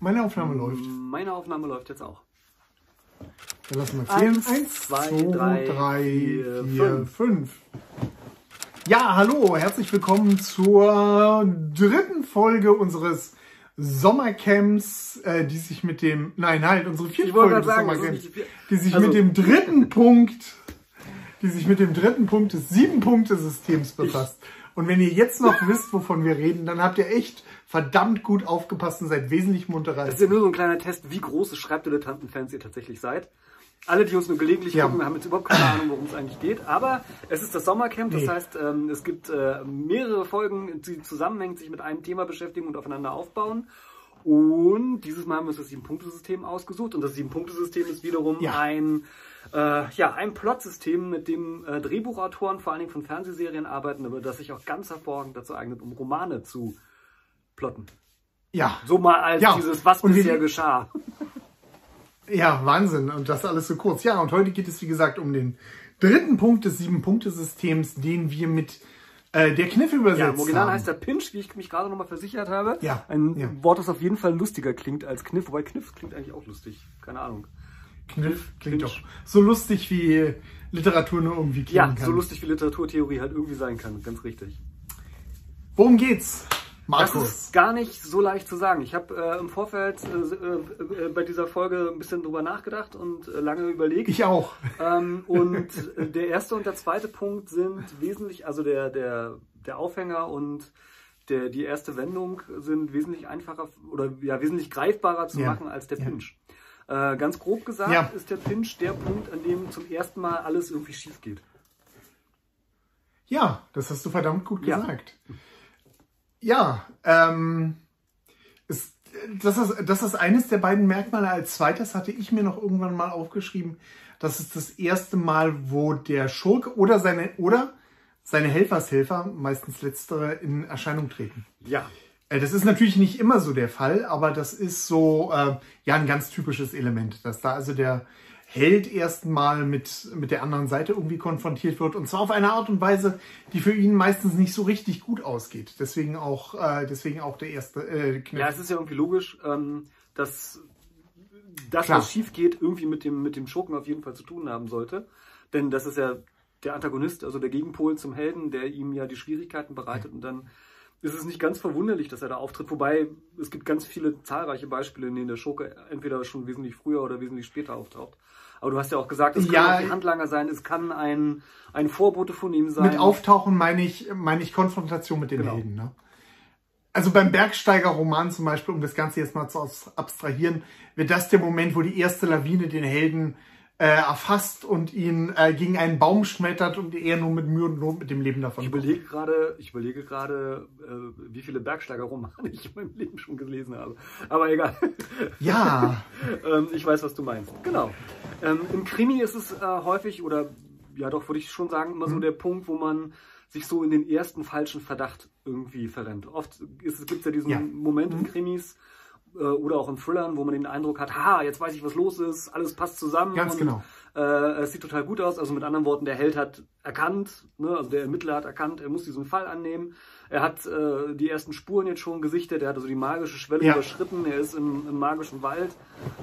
Meine Aufnahme läuft. Meine Aufnahme läuft jetzt auch. Dann lassen wir zählen. Eins, Eins, zwei, zwei, drei, drei, vier, vier, fünf. Ja, hallo, herzlich willkommen zur dritten Folge unseres Sommercamps, äh, die sich mit dem, nein, halt, unsere vierte Ich Folge des sagen, Sommercamps, nicht die sich Also- mit dem dritten Punkt, die sich mit dem dritten Punkt des Sieben-Punkte-Systems befasst. Und wenn ihr jetzt noch wisst, wovon wir reden, dann habt ihr echt verdammt gut aufgepasst und seid wesentlich munterer. Das ist ja nur so ein kleiner Test, wie große Schreibdilettanten-Fans ihr tatsächlich seid. Alle, die uns nur gelegentlich Ja. gucken, haben jetzt überhaupt keine Ahnung, worum es eigentlich geht. Aber es ist das Sommercamp, das Nee. heißt, ähm, es gibt äh, mehrere Folgen, die zusammenhängend sich mit einem Thema beschäftigen und aufeinander aufbauen. Und dieses Mal haben wir uns das Sieben-Punkte-System ausgesucht. Und das Sieben-Punkte-System ist wiederum Ja. ein, äh, ja, ein Plotsystem, mit dem äh, Drehbuchautoren vor allen Dingen von Fernsehserien arbeiten, aber das sich auch ganz hervorragend dazu eignet, um Romane zu plotten. ja, So mal als Ja, dieses, was und bisher geschah. Ja, Wahnsinn. Und das alles so kurz. Ja, und heute geht es, wie gesagt, um den dritten Punkt des Sieben-Punkte-Systems, den wir mit äh, der Kniff übersetzt Ja, im Original haben. heißt der Pinch, wie ich mich gerade nochmal versichert habe. Ja, Ein ja. Wort, das auf jeden Fall lustiger klingt als Kniff, wobei Kniff klingt eigentlich auch lustig. Keine Ahnung. Kniff klingt Pinch. doch so lustig, wie Literatur nur irgendwie klingen Ja, kann. so lustig wie Literaturtheorie halt irgendwie sein kann. Ganz richtig. Worum geht's, Das Markus? ist gar nicht so leicht zu sagen. Ich habe äh, im Vorfeld äh, äh, äh, bei dieser Folge ein bisschen drüber nachgedacht und äh, lange überlegt. Ich auch. Ähm, und äh, der erste und der zweite Punkt sind wesentlich, also der, der, der Aufhänger und der, die erste Wendung sind wesentlich einfacher oder ja, wesentlich greifbarer zu Ja. machen als der Ja. Pinch. Ganz grob gesagt Ja. ist der Pinch der Punkt, an dem zum ersten Mal alles irgendwie schief geht. Ja, das hast du verdammt gut gesagt. Ja, ähm, ist, das, ist, das ist eines der beiden Merkmale. Als zweites hatte ich mir noch irgendwann mal aufgeschrieben, das ist das erste Mal, wo der Schurke oder seine, oder seine Helfershelfer, meistens letztere, in Erscheinung treten. Ja. Äh, Das ist natürlich nicht immer so der Fall, aber das ist so äh, ja ein ganz typisches Element, dass da also der Held erstmal mit, mit der anderen Seite irgendwie konfrontiert wird und zwar auf eine Art und Weise, die für ihn meistens nicht so richtig gut ausgeht. Deswegen auch, äh, deswegen auch der erste äh, Kniff. Ja, es ist ja irgendwie logisch, ähm, dass das, Klar. was schief geht, irgendwie mit dem, mit dem Schurken auf jeden Fall zu tun haben sollte. Denn das ist ja der Antagonist, also der Gegenpol zum Helden, der ihm ja die Schwierigkeiten bereitet. Und dann ist es nicht ganz verwunderlich, dass er da auftritt. Wobei es gibt ganz viele zahlreiche Beispiele, in denen der Schurke entweder schon wesentlich früher oder wesentlich später auftaucht. Aber du hast ja auch gesagt, es Ja, kann auch ein Handlanger sein, es kann ein, ein Vorbote von ihm sein. Mit Auftauchen meine ich, meine ich Konfrontation mit den Genau. Helden. Ne? Also beim Bergsteiger-Roman zum Beispiel, um das Ganze jetzt mal zu abstrahieren, wird das der Moment, wo die erste Lawine den Helden äh, erfasst und ihn äh, gegen einen Baum schmettert und er nur mit Mühe und Not mit dem Leben davon Ich überlege gerade, ich überlege gerade, äh, wie viele Bergsteiger-Romane ich in meinem Leben schon gelesen habe. Aber egal. Ja, ähm, ich weiß, was du meinst. Genau. Ähm, Im Krimi ist es äh, häufig, oder ja doch, würde ich schon sagen, immer so der Punkt, wo man sich so in den ersten falschen Verdacht irgendwie verrennt. Oft gibt es ja diesen Ja. Moment in Krimis äh, oder auch in Thrillern, wo man den Eindruck hat, ha, jetzt weiß ich, was los ist, alles passt zusammen. Ganz und, genau. Äh, es sieht total gut aus. Also mit anderen Worten, der Held hat erkannt, ne, also der Ermittler hat erkannt, er muss diesen Fall annehmen. Er hat äh, die ersten Spuren jetzt schon gesichtet, er hat also die magische Schwelle Ja. überschritten, er ist im, im magischen Wald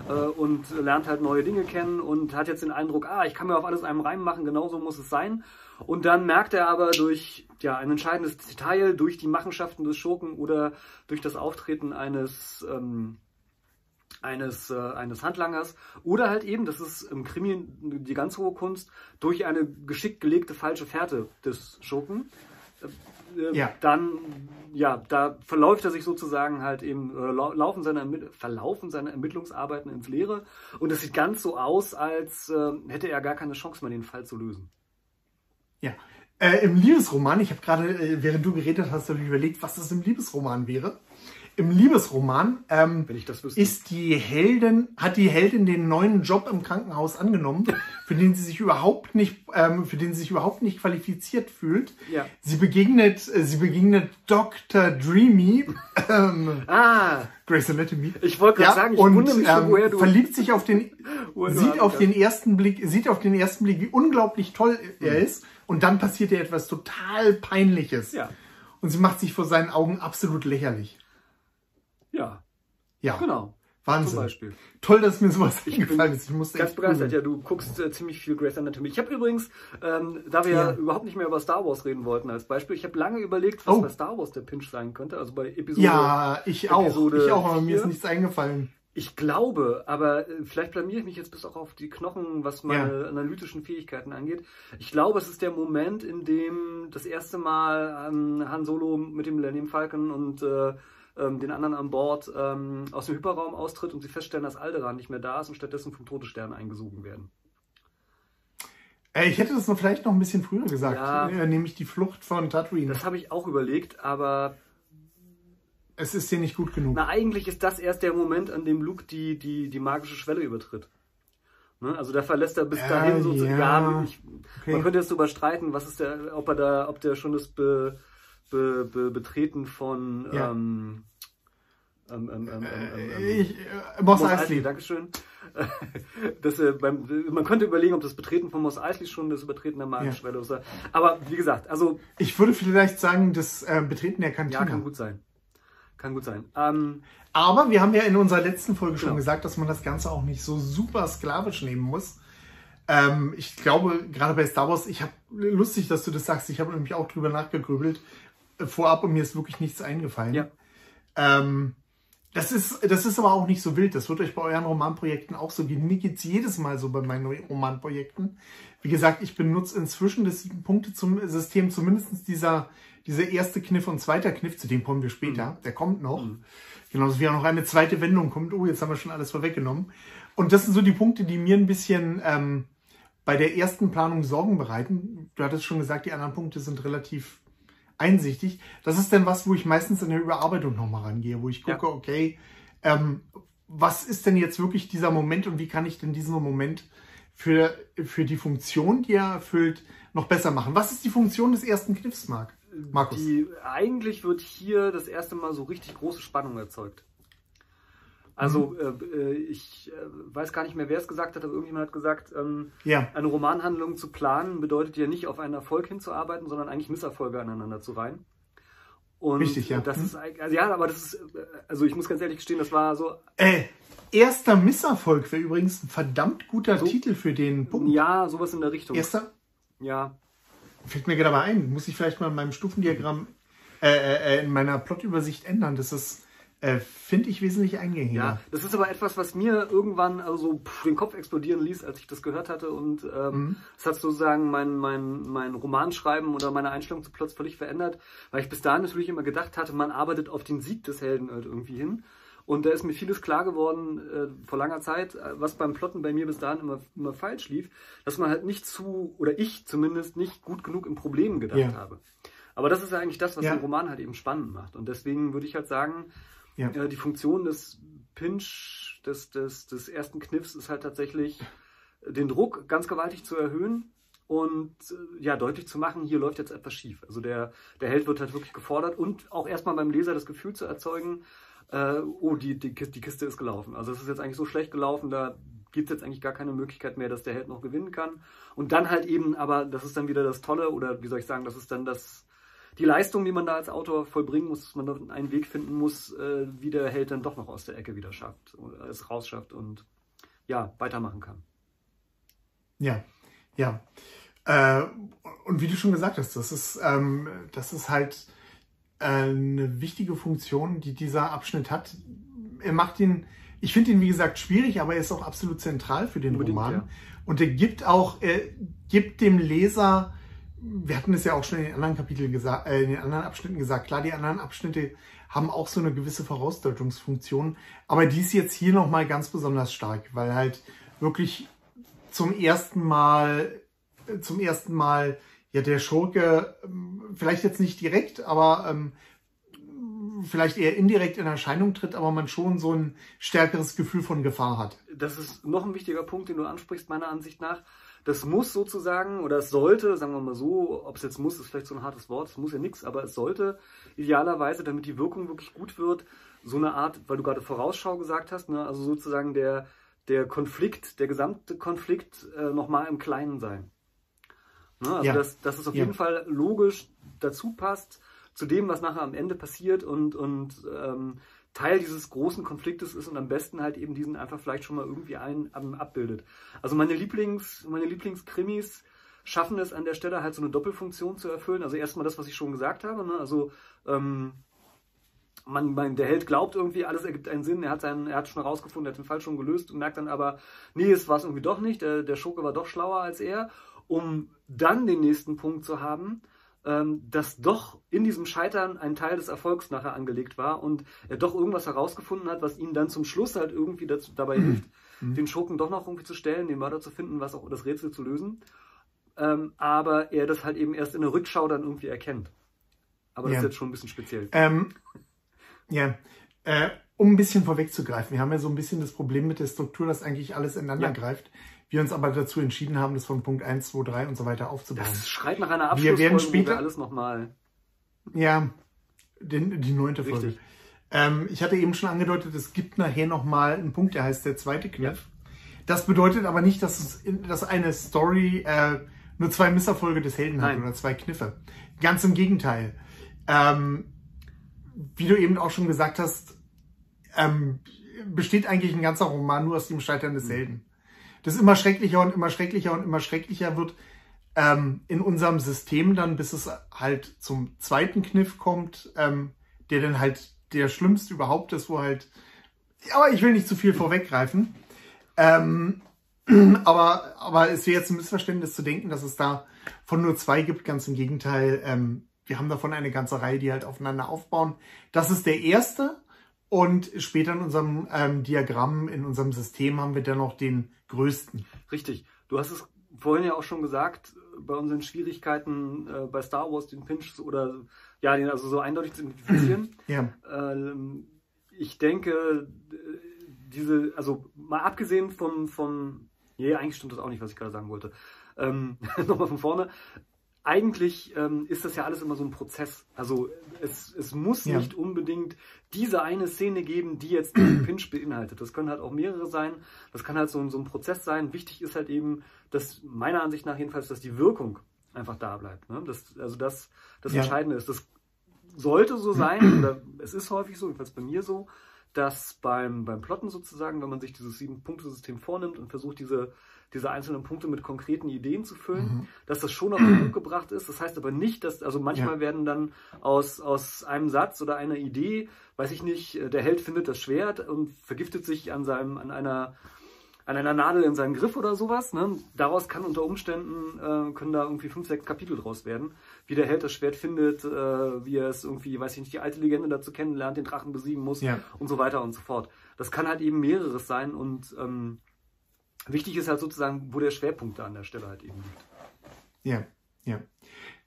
äh, und lernt halt neue Dinge kennen und hat jetzt den Eindruck, ah, ich kann mir auf alles einen Reim machen, genauso muss es sein. Und dann merkt er aber durch ja, ein entscheidendes Detail, durch die Machenschaften des Schurken oder durch das Auftreten eines ähm, eines, äh, eines Handlangers oder halt eben, das ist im Krimi die ganz hohe Kunst, durch eine geschickt gelegte falsche Fährte des Schurken. Äh, Ja. Dann, ja, da verläuft er sich sozusagen halt eben, äh, lau- laufen seine, Ermitt- verlaufen seine Ermittlungsarbeiten ins Leere und es sieht ganz so aus, als äh, hätte er gar keine Chance mehr, den Fall zu lösen. Ja. Äh, Im Liebesroman, ich habe gerade, äh, während du geredet hast, habe ich überlegt, was das im Liebesroman wäre. Im Liebesroman ähm, ist die Heldin, hat die Heldin den neuen Job im Krankenhaus angenommen, für den sie sich überhaupt nicht, ähm, für den sie sich überhaupt nicht qualifiziert fühlt. Ja. Sie begegnet, äh, sie begegnet Dr. Dreamy, ähm, ah, Grace Anatomy. Ich wollte gerade sagen, ich und, wundere mich schon, ähm, woher du- verliebt sich auf den, sieht auf den ersten Blick, sieht auf den ersten Blick, wie unglaublich toll er ist, und dann passiert ihr etwas total Peinliches. Ja. Und sie macht sich vor seinen Augen absolut lächerlich. ja, Ja. genau. Wahnsinn. Zum Beispiel. Toll, dass mir sowas Ich eingefallen ist. Ich musste Ganz begeistert, ja, du guckst äh, ziemlich viel Grey's Anatomy. Ich habe übrigens, ähm, da wir ja. Ja. überhaupt nicht mehr über Star Wars reden wollten als Beispiel, ich habe lange überlegt, was Oh. bei Star Wars der Pinch sein könnte, also bei Episode. Ja, ich auch. Episode ich auch, aber mir ist nichts eingefallen. Ich glaube, aber äh, vielleicht blamiere ich mich jetzt bis auch auf die Knochen, was meine analytischen Fähigkeiten angeht. Ich glaube, es ist der Moment, in dem das erste Mal ähm, Han Solo mit dem Millennium Falcon und äh, ähm, den anderen an Bord ähm, aus dem Hyperraum austritt und sie feststellen, dass Alderaan nicht mehr da ist und stattdessen vom Todesstern eingesogen werden. Äh, ich hätte das noch vielleicht noch ein bisschen früher gesagt. Ja. Nämlich die Flucht von Tatooine. Das habe ich auch überlegt, aber es ist dir nicht gut genug. na, eigentlich ist das erst der Moment, an dem Luke die, die, die magische Schwelle übertritt. Ne? Also da verlässt er bis Ja, dahin so ja. ja, ich, Okay. Man könnte jetzt darüber streiten, was ist der, ob er da, ob der schon das Be, Be, Be, Betreten von Ja. ähm, ähm, ähm, ähm, ähm, ähm, ich, äh, Moss Mos Eisley. Dankeschön. das, äh, beim, man könnte überlegen, ob das Betreten von Mos Eisley schon das Übertreten der Magenschwelle ist. Aber wie gesagt, also Ich würde vielleicht sagen, das äh, Betreten der ja, Kantine. kann gut sein. Kann gut sein. Ähm, Aber wir haben ja in unserer letzten Folge schon Genau. gesagt, dass man das Ganze auch nicht so super sklavisch nehmen muss. Ähm, ich glaube, gerade bei Star Wars, ich habe lustig, dass du das sagst, ich habe nämlich auch drüber nachgegrübelt äh, vorab und mir ist wirklich nichts eingefallen. Ja. Ähm, das ist, das ist aber auch nicht so wild. Das wird euch bei euren Romanprojekten auch so gehen. Mir geht's jedes Mal so bei meinen Romanprojekten. Wie gesagt, ich benutze inzwischen das sieben Punkte zum System, zumindest dieser, dieser erste Kniff und zweiter Kniff, zu dem kommen wir später. Der kommt noch. Genauso wie auch noch eine zweite Wendung kommt. Oh, jetzt haben wir schon alles vorweggenommen. Und das sind so die Punkte, die mir ein bisschen ähm, bei der ersten Planung Sorgen bereiten. Du hattest schon gesagt, die anderen Punkte sind relativ einsichtig. Das ist dann was, wo ich meistens in der Überarbeitung nochmal rangehe, wo ich Ja. gucke, okay, ähm, was ist denn jetzt wirklich dieser Moment und wie kann ich denn diesen Moment für, für die Funktion, die er erfüllt, noch besser machen? Was ist die Funktion des ersten Kniffs, Marc? Markus? Die, eigentlich wird hier das erste Mal so richtig große Spannung erzeugt. Also Mhm. äh, äh, ich äh, weiß gar nicht mehr, wer es gesagt hat, aber irgendjemand hat gesagt, ähm, Ja, eine Romanhandlung zu planen bedeutet ja nicht auf einen Erfolg hinzuarbeiten, sondern eigentlich Misserfolge aneinander zu reihen. Und Richtig, ja. Das Hm. ist, also ja, aber das ist, äh, also ich muss ganz ehrlich gestehen, das war so, äh, erster Misserfolg wäre übrigens ein verdammt guter So. Titel für den Punkt. ja, sowas in der Richtung. Erster, Ja, fällt mir gerade aber ein, muss ich vielleicht mal in meinem Stufendiagramm, äh, äh, in meiner Plotübersicht ändern. Das ist, äh, finde ich, wesentlich eingängiger. Ja, das ist aber etwas, was mir irgendwann also pff, den Kopf explodieren ließ, als ich das gehört hatte. Und ähm, es hat sozusagen mein, mein, mein Romanschreiben oder meine Einstellung zu Plots völlig verändert, weil ich bis dahin natürlich immer gedacht hatte, man arbeitet auf den Sieg des Helden halt irgendwie hin. Und da ist mir vieles klar geworden äh, vor langer Zeit, äh, was beim Plotten bei mir bis dahin immer, immer falsch lief, dass man halt nicht zu, oder ich zumindest nicht gut genug in Problemen gedacht Ja. habe. Aber das ist ja eigentlich das, was Ja. den Roman halt eben spannend macht. Und deswegen würde ich halt sagen, Ja. äh, die Funktion des Pinch, des, des, des ersten Kniffs ist halt tatsächlich, den Druck ganz gewaltig zu erhöhen und äh, ja, deutlich zu machen, hier läuft jetzt etwas schief. Also der, der Held wird halt wirklich gefordert und auch erstmal beim Leser das Gefühl zu erzeugen, äh, oh, die, die, Kiste, die Kiste ist gelaufen. Also es ist jetzt eigentlich so schlecht gelaufen, da gibt es jetzt eigentlich gar keine Möglichkeit mehr, dass der Held noch gewinnen kann. Und dann halt eben, aber das ist dann wieder das Tolle, oder wie soll ich sagen, das ist dann das, die Leistung, die man da als Autor vollbringen muss, dass man dann einen Weg finden muss, äh, wie der Held dann doch noch aus der Ecke wieder schafft, oder es rausschafft und ja, weitermachen kann. Ja, ja. Äh, und wie du schon gesagt hast, das ist, ähm, das ist halt äh, eine wichtige Funktion, die dieser Abschnitt hat. Er macht ihn, ich finde ihn wie gesagt schwierig, aber er ist auch absolut zentral für den Unbedingt, Roman. ja. Und er gibt auch, er gibt dem Leser, wir hatten es ja auch schon in den anderen Kapiteln gesagt, äh, in den anderen Abschnitten gesagt, klar, die anderen Abschnitte haben auch so eine gewisse Vorausdeutungsfunktion, aber die ist jetzt hier nochmal ganz besonders stark, weil halt wirklich zum ersten Mal, zum ersten Mal ja der Schurke, ähm, vielleicht jetzt nicht direkt, aber ähm, vielleicht eher indirekt in Erscheinung tritt, aber man schon so ein stärkeres Gefühl von Gefahr hat. Das ist noch ein wichtiger Punkt, den du ansprichst, meiner Ansicht nach. Das muss sozusagen, oder es sollte, sagen wir mal so, ob es jetzt muss, ist vielleicht so ein hartes Wort, es muss ja nichts, aber es sollte idealerweise, damit die Wirkung wirklich gut wird, so eine Art, weil du gerade Vorausschau gesagt hast, ne, also sozusagen der, der Konflikt, der gesamte Konflikt äh, nochmal im Kleinen sein. Ne, also Ja. dass, dass es auf Ja. jeden Fall logisch dazu passt, zu dem, was nachher am Ende passiert und, und ähm, Teil dieses großen Konfliktes ist und am besten halt eben diesen einfach vielleicht schon mal irgendwie ein, um, abbildet. Also meine Lieblings, meine Lieblingskrimis schaffen es an der Stelle halt so eine Doppelfunktion zu erfüllen. Also erstmal das, was ich schon gesagt habe, ne? also ähm, man, man, der Held glaubt irgendwie, alles ergibt einen Sinn, er hat, seinen, er hat schon herausgefunden, er hat den Fall schon gelöst und merkt dann aber, nee, es war es irgendwie doch nicht, der, der Schurke war doch schlauer als er, um dann den nächsten Punkt zu haben, ähm, dass doch in diesem Scheitern ein Teil des Erfolgs nachher angelegt war und er doch irgendwas herausgefunden hat, was ihm dann zum Schluss halt irgendwie dazu, dabei mhm. hilft, mhm. den Schurken doch noch irgendwie zu stellen, den Mörder zu finden, was auch das Rätsel zu lösen. Ähm, aber er das halt eben erst in der Rückschau dann irgendwie erkennt. Aber das ja. ist jetzt schon ein bisschen speziell. Ähm, ja, äh, um ein bisschen vorwegzugreifen, wir haben ja so ein bisschen das Problem mit der Struktur, dass eigentlich alles ineinander ja. greift. Wir uns aber dazu entschieden haben, das von Punkt 1, 2, 3 und so weiter aufzubauen. Das schreit nach einer Abschlussfolge, wir werden später, wir alles nochmal... Ja, den, die neunte Folge. Richtig. Ähm, ich hatte eben schon angedeutet, es gibt nachher nochmal einen Punkt, der heißt der zweite Kniff. Ja. Das bedeutet aber nicht, dass, es, dass eine Story äh, nur zwei Misserfolge des Helden Nein. hat oder zwei Kniffe. Ganz im Gegenteil. Ähm, wie du eben auch schon gesagt hast, ähm, besteht eigentlich ein ganzer Roman nur aus dem Scheitern des Helden. Das immer schrecklicher und immer schrecklicher und immer schrecklicher wird ähm, in unserem System dann, bis es halt zum zweiten Kniff kommt, ähm, der dann halt der schlimmste überhaupt ist, wo halt, aber ich will nicht zu viel vorweggreifen. Ähm, aber, aber es wäre jetzt ein Missverständnis zu denken, dass es da von nur zwei gibt. Ganz im Gegenteil, ähm, wir haben davon eine ganze Reihe, die halt aufeinander aufbauen. Das ist der erste. Und später in unserem ähm, Diagramm, in unserem System haben wir dann noch den größten. Richtig. Du hast es vorhin ja auch schon gesagt, bei unseren Schwierigkeiten äh, bei Star Wars den Pinch oder ja, den also so eindeutig zu identifizieren. ja. Ähm, ich denke, diese, also mal abgesehen vom, vom, nee, eigentlich stimmt das auch nicht, was ich gerade sagen wollte. Ähm, Nochmal von vorne eigentlich ähm, ist das ja alles immer so ein Prozess. Also es, es muss ja. nicht unbedingt diese eine Szene geben, die jetzt den Pinch beinhaltet. Das können halt auch mehrere sein. Das kann halt so, so ein Prozess sein. Wichtig ist halt eben, dass meiner Ansicht nach jedenfalls, dass die Wirkung einfach da bleibt. Ne? Das, also das, das ja. Entscheidende ist. Das sollte so sein, oder es ist häufig so, jedenfalls bei mir so, dass beim, beim Plotten sozusagen, wenn man sich dieses Sieben-Punkte-System vornimmt und versucht, diese diese einzelnen Punkte mit konkreten Ideen zu füllen, mhm. dass das schon auf den Punkt gebracht ist. Das heißt aber nicht, dass, also manchmal ja. werden dann aus, aus einem Satz oder einer Idee, weiß ich nicht, äh, der Held findet das Schwert und vergiftet sich an seinem, an einer, an einer Nadel in seinem Griff oder sowas. Ne? Daraus kann unter Umständen, äh, können da irgendwie fünf, sechs Kapitel draus werden. Wie der Held das Schwert findet, äh, wie er es irgendwie, weiß ich nicht, die alte Legende dazu kennenlernt, den Drachen besiegen muss ja. und so weiter und so fort. Das kann halt eben mehreres sein und ähm, Wichtig ist halt sozusagen, wo der Schwerpunkt da an der Stelle halt eben liegt. Ja, ja.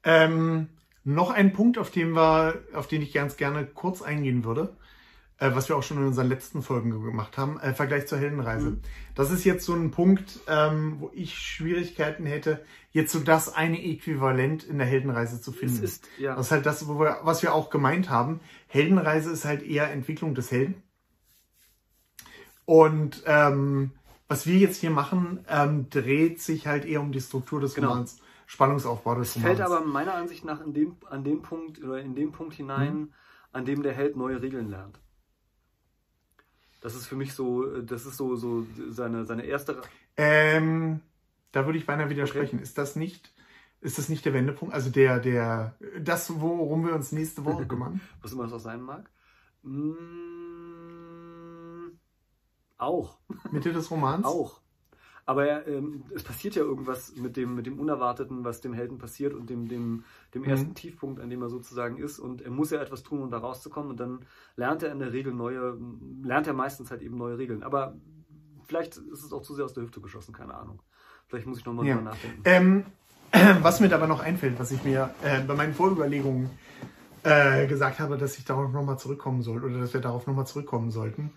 Ähm, noch ein Punkt, auf den, wir, auf den ich ganz gerne kurz eingehen würde, äh, was wir auch schon in unseren letzten Folgen gemacht haben, äh, Vergleich zur Heldenreise. Mhm. Das ist jetzt so ein Punkt, ähm, wo ich Schwierigkeiten hätte, jetzt so das eine Äquivalent in der Heldenreise zu finden. Das ist, ja. Das ist halt das, wir, was wir auch gemeint haben. Heldenreise ist halt eher Entwicklung des Helden. Und ähm, was wir jetzt hier machen, ähm, dreht sich halt eher um die Struktur des genau. Romans, Spannungsaufbau des Romans. Fällt aber meiner Ansicht nach in dem, an dem Punkt oder in dem Punkt hinein, mhm. an dem der Held neue Regeln lernt. Das ist für mich so, das ist so, so seine, seine erste. Ähm, da würde ich beinahe widersprechen. Okay. Ist das nicht, ist das nicht der Wendepunkt? Also der, der, das, worum wir uns nächste Woche kümmern? Was immer das auch sein mag? Mmh auch. Mitte des Romans? Auch. Aber ähm, es passiert ja irgendwas mit dem, mit dem Unerwarteten, was dem Helden passiert und dem, dem, dem ersten mhm. Tiefpunkt, an dem er sozusagen ist. Und er muss ja etwas tun, um da rauszukommen. Und dann lernt er in der Regel neue, lernt er meistens halt eben neue Regeln. Aber vielleicht ist es auch zu sehr aus der Hüfte geschossen, keine Ahnung. Vielleicht muss ich nochmal ja. drüber nachdenken. Ähm, was mir dabei noch einfällt, was ich mir äh, bei meinen Vorüberlegungen äh, gesagt habe, dass ich darauf nochmal zurückkommen soll oder dass wir darauf nochmal zurückkommen sollten.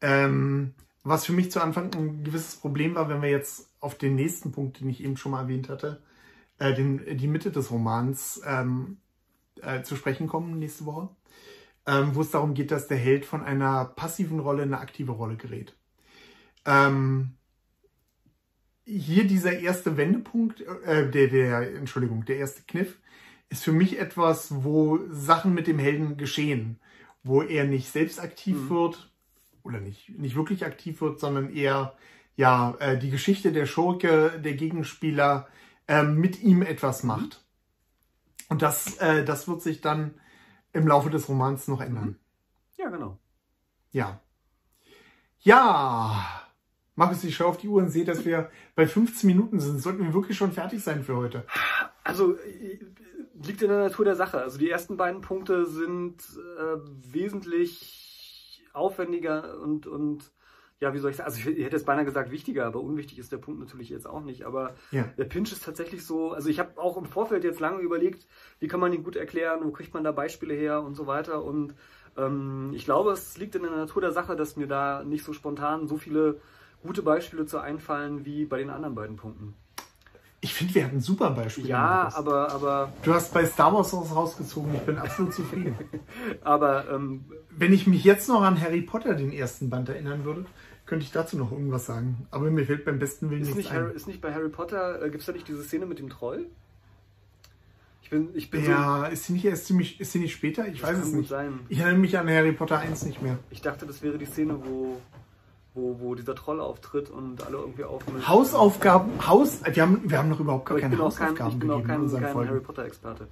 Ähm, was für mich zu Anfang ein gewisses Problem war, wenn wir jetzt auf den nächsten Punkt, den ich eben schon mal erwähnt hatte, äh, den, die Mitte des Romans ähm, äh, zu sprechen kommen nächste Woche, ähm, wo es darum geht, dass der Held von einer passiven Rolle in eine aktive Rolle gerät. Ähm, hier dieser erste Wendepunkt, äh, der, der, Entschuldigung, der erste Kniff, ist für mich etwas, wo Sachen mit dem Helden geschehen wo er nicht selbst aktiv Mhm. wird oder nicht, nicht wirklich aktiv wird, sondern eher ja äh, die Geschichte der Schurke, der Gegenspieler ähm, mit ihm etwas Mhm. macht. Und das, äh, das wird sich dann im Laufe des Romans noch ändern. Ja, genau. Ja. Ja. Markus, ich schaue auf die Uhr und sehe, dass wir bei 15 Minuten sind. Sollten wir wirklich schon fertig sein für heute? Also äh, liegt in der Natur der Sache. Also die ersten beiden Punkte sind äh, wesentlich aufwendiger und, und ja, wie soll ich sagen, also ich hätte jetzt beinahe gesagt wichtiger, aber unwichtig ist der Punkt natürlich jetzt auch nicht. Aber Ja. der Pinch ist tatsächlich so, also ich habe auch im Vorfeld jetzt lange überlegt, wie kann man ihn gut erklären, wo kriegt man da Beispiele her und so weiter. Und ähm, ich glaube, es liegt in der Natur der Sache, dass mir da nicht so spontan so viele gute Beispiele zu einfallen wie bei den anderen beiden Punkten. Ich finde, wir hatten super Beispiele. Ja, aber, aber, Du hast bei Star Wars was rausgezogen. Ich bin absolut zufrieden. aber ähm, Wenn ich mich jetzt noch an Harry Potter, den ersten Band, erinnern würde, könnte ich dazu noch irgendwas sagen. Aber mir fällt beim besten Willen ist nichts nicht, Harry, ein. ist nicht bei Harry Potter, äh, gibt es da nicht diese Szene mit dem Troll? Ich bin, ich bin Ja, ist sie nicht erst ziemlich, ist sie nicht später? Ich weiß es nicht. sein. Ich erinnere mich an Harry Potter 1 nicht mehr. so, ich dachte, das wäre die Szene, wo, wo, wo dieser Troll auftritt und alle irgendwie aufmischen. Hausaufgaben, Haus, wir haben, wir haben noch überhaupt gar keine auch kein, Hausaufgaben ich bin auch gegeben in kein, unseren kein Folgen. Harry Potter-Experte.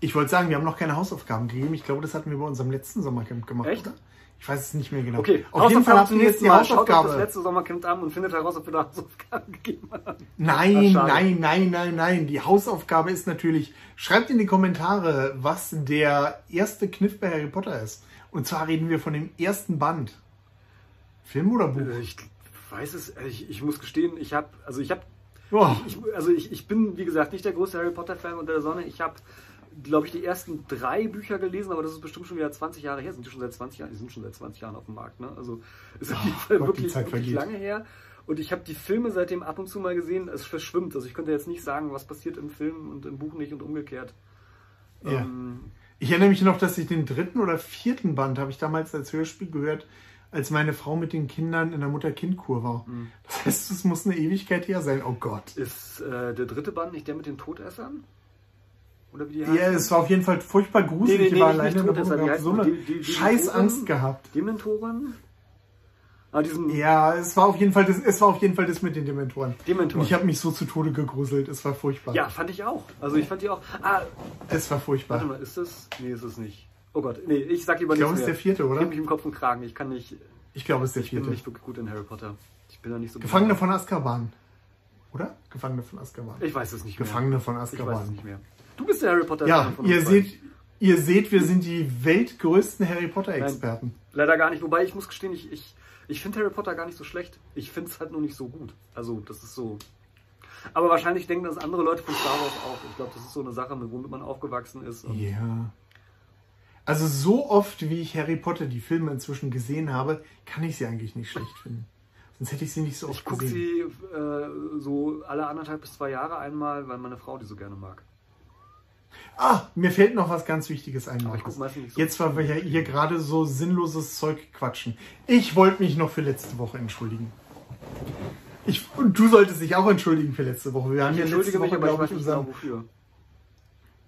Ich wollte sagen, wir haben noch keine Hausaufgaben gegeben. Ich glaube, das hatten wir bei unserem letzten Sommercamp gemacht. Echt? Oder? Ich weiß es nicht mehr genau. Okay, auf jeden Fall habt ihr zum jetzt die Mal. Schaut euch das Hausaufgabe. letzte Sommercamp an und findet heraus, ob wir da Hausaufgaben gegeben haben. Nein, schade. nein, nein, nein, nein. Die Hausaufgabe ist natürlich, schreibt in die Kommentare, was der erste Kniff bei Harry Potter ist. Und zwar reden wir von dem ersten Band. Film oder Buch? Äh, Ich weiß es, äh, ich, ich muss gestehen, ich habe, also ich habe Oh, also ich, ich bin, wie gesagt, nicht der größte Harry Potter-Fan unter der Sonne. Ich habe, glaube ich, die ersten drei Bücher gelesen, aber das ist bestimmt schon wieder 20 Jahre her. Sind die schon seit 20 Jahren? Die sind schon seit 20 Jahren auf dem Markt, ne? Also ist auf jeden Fall wirklich, wirklich lange her. Und ich habe die Filme seitdem ab und zu mal gesehen. Es verschwimmt. Also ich könnte jetzt nicht sagen, was passiert im Film und im Buch nicht und umgekehrt. Ja. Ähm, ich erinnere mich noch, dass ich den dritten oder vierten Band habe ich damals als Hörspiel gehört, als meine Frau mit den Kindern in der Mutter-Kind-Kur war. Mhm. Das heißt, es muss eine Ewigkeit her sein. Oh Gott. ist äh, der dritte Band nicht der mit den Todessern? Oder wie die Ja, es war auf jeden Fall furchtbar gruselig. Nee, nee, ich war nee, alleine in der Wohnung, heißt so eine die- die- die scheiß? Angst gehabt. Dementoren? Ah, Ja, es war auf jeden Fall das, es war auf jeden Fall das mit den Dementoren. Dementoren. Und ich habe mich so zu Tode gegruselt. Es war furchtbar. Ja, fand ich auch. Also ich fand die auch. Ah, Es war furchtbar. warte mal, ist das? Nee, ist es nicht. Oh Gott, nee, ich sag lieber Ich glaube, nichts es ist der vierte, Ich oder? hab mich im Kopf und Kragen. Ich kann nicht. Ich glaube, es ist der Ich bin vierte. nicht wirklich gut in Harry Potter. Ich bin da nicht so. Gefangene von Azkaban. Oder? Gefangene von Azkaban. Ich weiß es nicht mehr. Gefangene von Ich weiß es Azkaban. nicht mehr. Du bist der Harry Potter. Ja, ihr beiden. seht, ihr seht, wir sind die weltgrößten Harry Potter-Experten. Leider gar nicht. Wobei ich muss gestehen, ich, ich, ich finde Harry Potter gar nicht so schlecht. Ich finde es halt nur nicht so gut. Also das ist so. Aber wahrscheinlich denken das andere Leute von Star Wars auch. Ich glaube, das ist so eine Sache, mit womit man aufgewachsen ist. Ja. Also so oft, wie ich Harry Potter die Filme inzwischen gesehen habe, kann ich sie eigentlich nicht schlecht finden. Sonst hätte ich sie nicht so oft Ich gucke gesehen. sie äh, so alle anderthalb bis zwei Jahre einmal, weil meine Frau die so gerne mag. Ah, mir fällt noch was ganz Wichtiges ein. Ich gucke so. Jetzt, weil wir ja hier gerade so sinnloses Zeug quatschen. Ich wollte mich noch für letzte Woche entschuldigen. Ich, und du solltest dich auch entschuldigen für letzte Woche. Wir haben ich ja entschuldige letzte mich, Woche, aber ich glaube ich, unseren, genau wofür.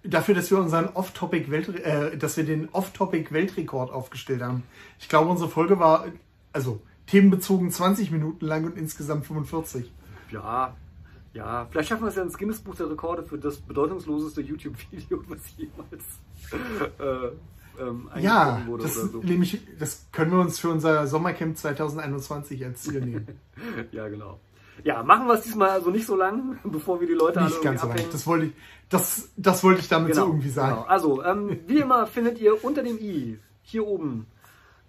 Dafür, dass wir unseren Off-Topic äh, dass wir den Off-Topic Weltrekord aufgestellt haben. Ich glaube, unsere Folge war, also themenbezogen 20 Minuten lang und insgesamt 45. Ja, ja. Vielleicht schaffen wir es ja ins Guinness Buch der Rekorde für das bedeutungsloseste YouTube-Video, was jemals äh, ähm, Ja, wurde das, oder so. nämlich, das können wir uns für unser Sommercamp 2021 als Ziel nehmen. Ja, genau. Ja, machen wir es diesmal also nicht so lang, bevor wir die Leute Nicht ganz so lang. Das wollte ich, das, das wollte ich damit so irgendwie sagen. Genau. Also, ähm, wie immer findet ihr unter dem i, hier oben,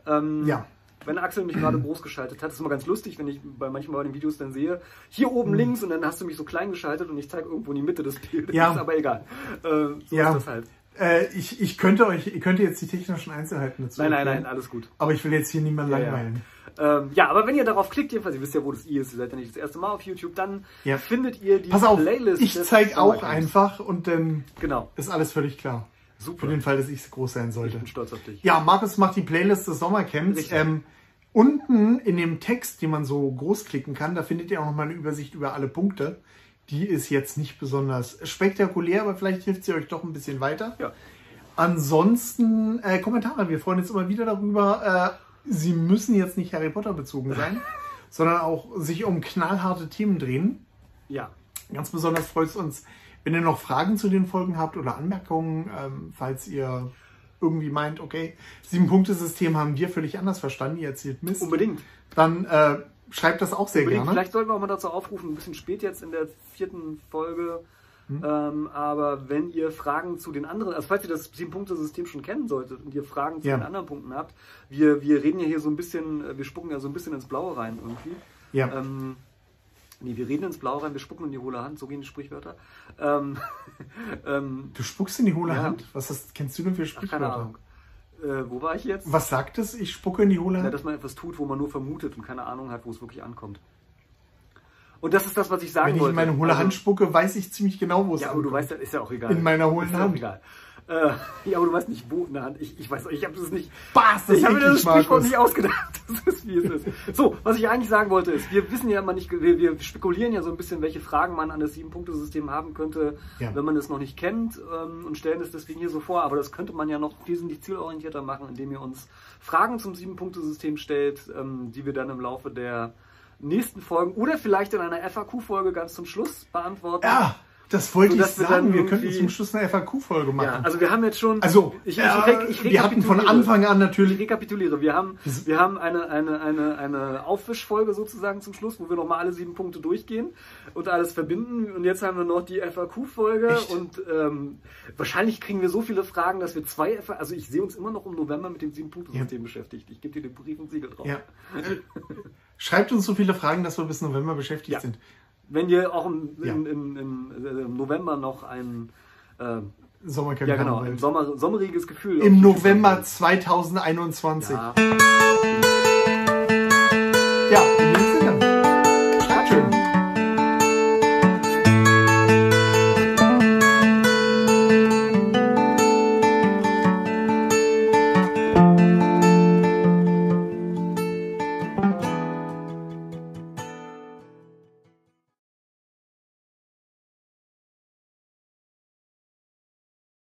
ähm, Ja. wenn Axel mich gerade groß geschaltet hat, ist immer ganz lustig, wenn ich bei manchmal bei den Videos dann sehe, hier oben links und dann hast du mich so klein geschaltet und ich zeige irgendwo in die Mitte des Bildes. Ja. Ist aber egal. Äh, so Ja. ist das halt. Äh, ich, ich könnte euch, ihr könnt jetzt die technischen Einzelheiten dazu Nein, nein, nein, alles gut. Aber ich will jetzt hier niemanden Ja, ja. langweilen. Ähm, ja, aber wenn ihr darauf klickt, jedenfalls, ihr wisst ja, wo das i ist, ihr seid ja nicht das erste Mal auf YouTube, dann Ja. findet ihr die Pass auf, Playlist. ich zeige auch einfach und dann Genau, ist alles völlig klar. Für super. den Fall, dass ich groß sein Ich sollte. bin stolz auf dich. Ja, Markus macht die Playlist des Sommercamps. Ähm, unten in dem Text, den man so groß klicken kann, da findet ihr auch nochmal eine Übersicht über alle Punkte. Die ist jetzt nicht besonders spektakulär, aber vielleicht hilft sie euch doch ein bisschen weiter. Ja. Ansonsten äh, Kommentare. Wir freuen uns immer wieder darüber. Äh, Sie müssen jetzt nicht Harry Potter bezogen sein, sondern auch sich um knallharte Themen drehen. Ja. Ganz besonders freut es uns, wenn ihr noch Fragen zu den Folgen habt oder Anmerkungen, ähm, falls ihr irgendwie meint, okay, sieben-Punkte-System haben wir völlig anders verstanden, ihr erzählt Mist. Unbedingt. Dann äh, schreibt das auch sehr Unbedingt. gerne. Vielleicht sollten wir auch mal dazu aufrufen, ein bisschen spät jetzt in der vierten Folge. Hm. Ähm, aber wenn ihr Fragen zu den anderen, also falls ihr das Sieben-Punkte-System schon kennen solltet und ihr Fragen zu Ja. den anderen Punkten habt, wir, wir reden ja hier so ein bisschen, wir spucken ja so ein bisschen ins Blaue rein irgendwie. Ja. Ähm, nee, wir reden ins Blaue rein, wir spucken in die hohle Hand, so gehen die Sprichwörter. Ähm, ähm, Du spuckst in die hohle Ja. Hand? Was hast, kennst du denn für ach, Sprichwörter? keine Ahnung. Äh, wo war ich jetzt? Was sagt es? Ich spucke in die hohle Ja, dass man etwas tut, wo man nur vermutet und keine Ahnung hat, wo es wirklich ankommt. Und das ist das, was ich sagen Wenn ich wollte. in meine hohle Also- Hand spucke, weiß ich ziemlich genau, wo es Ja, aber du ankommt. weißt, das ist ja auch egal. In meiner hohlen ist ja Hand. Auch egal. Äh, ja, aber du weißt nicht, wo in der Hand. Ich, ich weiß, ich habe das nicht. Bas, ich habe mir das Sprichwort nicht ausgedacht. Das ist, wie es ist. So, was ich eigentlich sagen wollte, ist, wir wissen ja immer nicht, wir, wir spekulieren ja so ein bisschen, welche Fragen man an das Sieben-Punkte-System haben könnte, Ja. wenn man es noch nicht kennt ähm, und stellen es deswegen hier so vor. Aber das könnte man ja noch wesentlich zielorientierter machen, indem ihr uns Fragen zum Sieben-Punkte-System stellt, ähm, die wir dann im Laufe der nächsten Folgen oder vielleicht in einer FAQ-Folge ganz zum Schluss beantworten. Ja, das wollte ich sagen. Wir könnten zum Schluss eine FAQ-Folge machen. Ja, also wir haben jetzt schon. Also, ich, ich, re- ich wir hatten von. Anfang an Ich natürlich. rekapituliere. Wir haben, wir haben eine, eine, eine, eine Aufwischfolge sozusagen zum Schluss, wo wir nochmal alle sieben Punkte durchgehen und alles verbinden. Und jetzt haben wir noch die FAQ-Folge und ähm, wahrscheinlich kriegen wir so viele Fragen, dass wir zwei FAQ, also ich sehe uns immer noch im November mit dem sieben-Punkte-System beschäftigt. Ich gebe dir den Brief und Siegel drauf. Ja. Schreibt uns so viele Fragen, dass wir bis November beschäftigt Ja. sind. Wenn ihr auch im, Ja. in, in, im, äh, im November noch ein, äh, Sommercamp ja genau, ein. Sommer, sommeriges Gefühl. Im November haben wollt. 2021. Ja.